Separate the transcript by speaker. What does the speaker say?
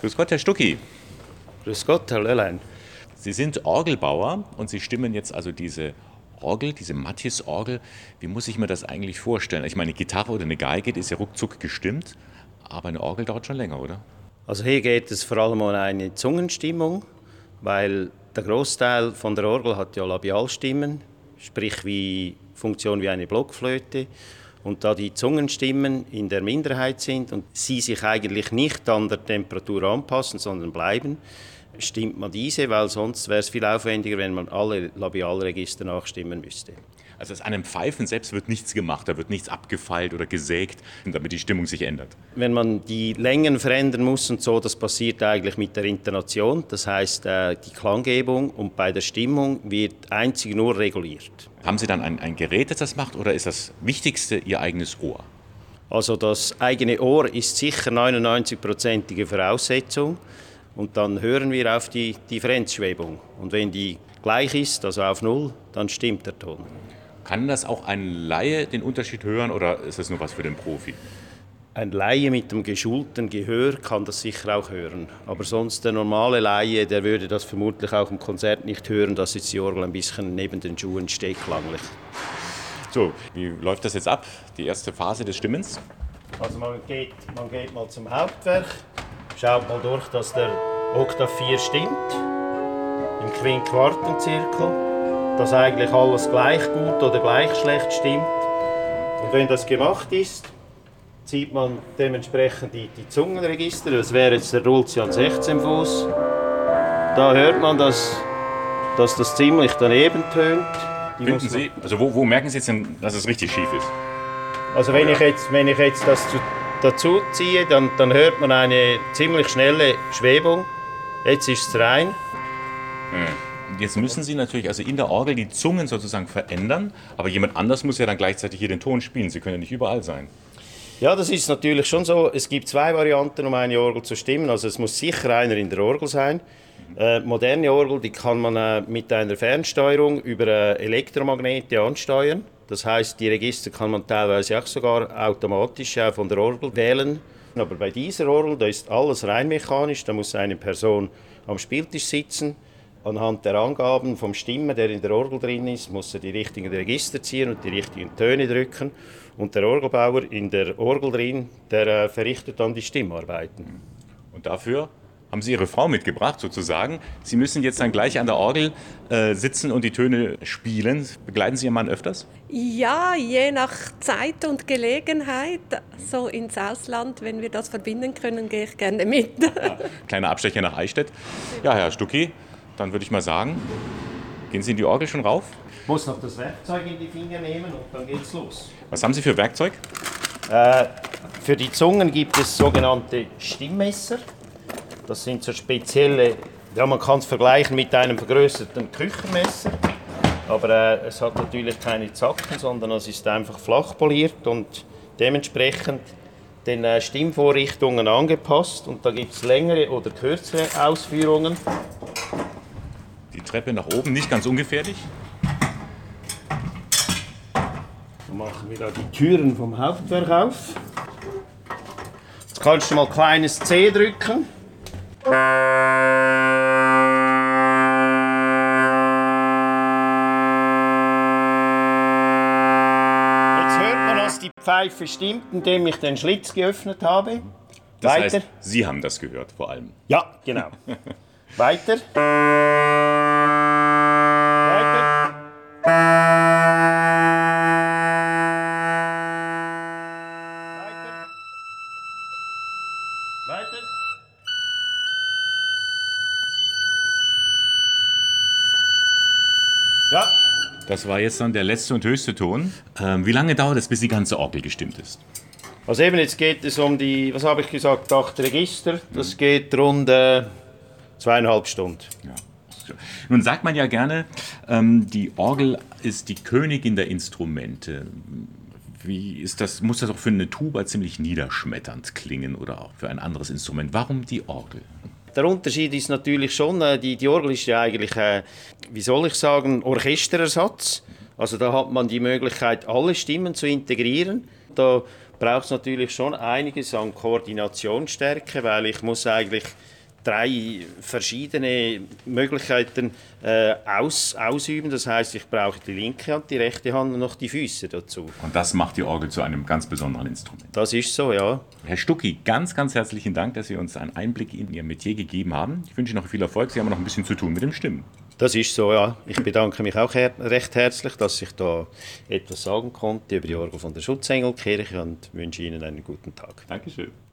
Speaker 1: Grüß Gott, Herr Stucki.
Speaker 2: Grüß Gott, Herr Löhlein.
Speaker 1: Sie sind Orgelbauer und Sie stimmen jetzt also diese Orgel, diese Mattis-Orgel. Wie muss ich mir das eigentlich vorstellen? Ich meine, eine Gitarre oder eine Geige ist ja ruckzuck gestimmt, aber eine Orgel dauert schon länger, oder?
Speaker 2: Also hier geht es vor allem um eine Zungenstimmung, weil der Großteil von der Orgel hat ja Labialstimmen, sprich wie Funktion wie eine Blockflöte. Und da die Zungenstimmen in der Minderheit sind und sie sich eigentlich nicht an der Temperatur anpassen, sondern bleiben, stimmt man diese, weil sonst wäre es viel aufwendiger, wenn man alle Labialregister nachstimmen müsste.
Speaker 1: Also aus einem Pfeifen selbst wird nichts gemacht, da wird nichts abgefeilt oder gesägt, damit die Stimmung sich ändert.
Speaker 2: Wenn man die Längen verändern muss und so, das passiert eigentlich mit der Intonation, das heißt äh, die Klanggebung und bei der Stimmung wird einzig nur reguliert.
Speaker 1: Haben Sie dann ein, ein Gerät, das das macht oder ist das Wichtigste Ihr eigenes Ohr?
Speaker 2: Also das eigene Ohr ist sicher 99-prozentige Voraussetzung und dann hören wir auf die Differenzschwebung und wenn die gleich ist, also auf Null, dann stimmt der Ton.
Speaker 1: Kann das auch ein Laie den Unterschied hören oder ist das nur was für den Profi?
Speaker 2: Ein Laie mit dem geschulten Gehör kann das sicher auch hören. Aber sonst der normale Laie, der würde das vermutlich auch im Konzert nicht hören, dass jetzt die Orgel ein bisschen neben den Schuhen steht klanglich.
Speaker 1: So, wie läuft das jetzt ab? Die erste Phase des Stimmens?
Speaker 2: Also man geht, man geht mal zum Hauptwerk, schaut mal durch, dass der Oktav 4 stimmt, im Quint-Quartenzirkel dass eigentlich alles gleich gut oder gleich schlecht stimmt. Und wenn das gemacht ist, zieht man dementsprechend die, die Zungenregister. Das wäre jetzt der Rulzian 16 Fuß. Da hört man, dass, dass das ziemlich daneben tönt.
Speaker 1: Finden Sie, also wo, wo, merken Sie jetzt denn, dass es richtig schief ist?
Speaker 2: Also wenn ich jetzt, wenn ich jetzt das zu, dazu ziehe, dann, dann hört man eine ziemlich schnelle Schwebung. Jetzt ist es rein.
Speaker 1: Hm. Jetzt müssen Sie natürlich also in der Orgel die Zungen sozusagen verändern, aber jemand anders muss ja dann gleichzeitig hier den Ton spielen. Sie können ja nicht überall sein.
Speaker 2: Ja, das ist natürlich schon so. Es gibt zwei Varianten, um eine Orgel zu stimmen. Also es muss sicher einer in der Orgel sein. Äh, moderne Orgel, die kann man äh, mit einer Fernsteuerung über äh, Elektromagnete ansteuern. Das heißt, die Register kann man teilweise auch sogar automatisch äh, von der Orgel wählen. Aber bei dieser Orgel, da ist alles rein mechanisch. Da muss eine Person am Spieltisch sitzen Anhand der Angaben vom Stimmen, der in der Orgel drin ist, muss er die richtigen Register ziehen und die richtigen Töne drücken. Und der Orgelbauer in der Orgel drin, der äh, verrichtet dann die Stimmarbeiten.
Speaker 1: Und dafür haben Sie Ihre Frau mitgebracht, sozusagen. Sie müssen jetzt dann gleich an der Orgel äh, sitzen und die Töne spielen. Begleiten Sie Ihren Mann öfters?
Speaker 3: Ja, je nach Zeit und Gelegenheit. So ins Ausland, wenn wir das verbinden können, gehe ich gerne mit.
Speaker 1: Ja, kleiner Abstecher nach Eichstätt. Ja, Herr Stucki, dann würde ich mal sagen, gehen Sie in die Orgel schon rauf?
Speaker 2: Ich muss noch das Werkzeug in die Finger nehmen und dann geht's los.
Speaker 1: Was haben Sie für Werkzeug?
Speaker 2: Äh, für die Zungen gibt es sogenannte Stimmmesser. Das sind so spezielle, ja, man kann es vergleichen mit einem vergrößerten Küchenmesser. Aber äh, es hat natürlich keine Zacken, sondern es ist einfach flach poliert und dementsprechend den äh, Stimmvorrichtungen angepasst. Und da gibt es längere oder kürzere Ausführungen.
Speaker 1: Treppe nach oben, nicht ganz ungefährlich.
Speaker 2: Dann machen wir da die Türen vom Hauptwerk auf. Jetzt kannst du mal kleines C drücken. Jetzt hört man, dass die Pfeife stimmt, indem ich den Schlitz geöffnet habe.
Speaker 1: Das Weiter. Heißt, Sie haben das gehört vor allem.
Speaker 2: Ja, genau. Weiter.
Speaker 1: Das war jetzt dann der letzte und höchste Ton. Ähm, wie lange dauert es, bis die ganze Orgel gestimmt ist?
Speaker 2: Also eben jetzt geht es um die, was habe ich gesagt, acht Register. Das mhm. geht rund äh, zweieinhalb Stunden. Ja.
Speaker 1: Nun sagt man ja gerne, ähm, die Orgel ist die Königin der Instrumente. Wie ist das, muss das auch für eine Tuba ziemlich niederschmetternd klingen oder auch für ein anderes Instrument? Warum die Orgel?
Speaker 2: Der Unterschied ist natürlich schon, äh, die, die Orgel ist ja eigentlich, äh, wie soll ich sagen, Orchesterersatz. Also da hat man die Möglichkeit, alle Stimmen zu integrieren. Da braucht es natürlich schon einiges an Koordinationsstärke, weil ich muss eigentlich drei verschiedene Möglichkeiten äh, aus, ausüben. Das heißt, ich brauche die linke Hand, die rechte Hand und noch die Füße dazu.
Speaker 1: Und das macht die Orgel zu einem ganz besonderen Instrument.
Speaker 2: Das ist so, ja.
Speaker 1: Herr Stucki, ganz, ganz herzlichen Dank, dass Sie uns einen Einblick in Ihr Metier gegeben haben. Ich wünsche Ihnen noch viel Erfolg. Sie haben noch ein bisschen zu tun mit dem Stimmen.
Speaker 2: Das ist so, ja. Ich bedanke mich auch her recht herzlich, dass ich da etwas sagen konnte über die Orgel von der Schutzengelkirche und wünsche Ihnen einen guten Tag.
Speaker 1: Dankeschön.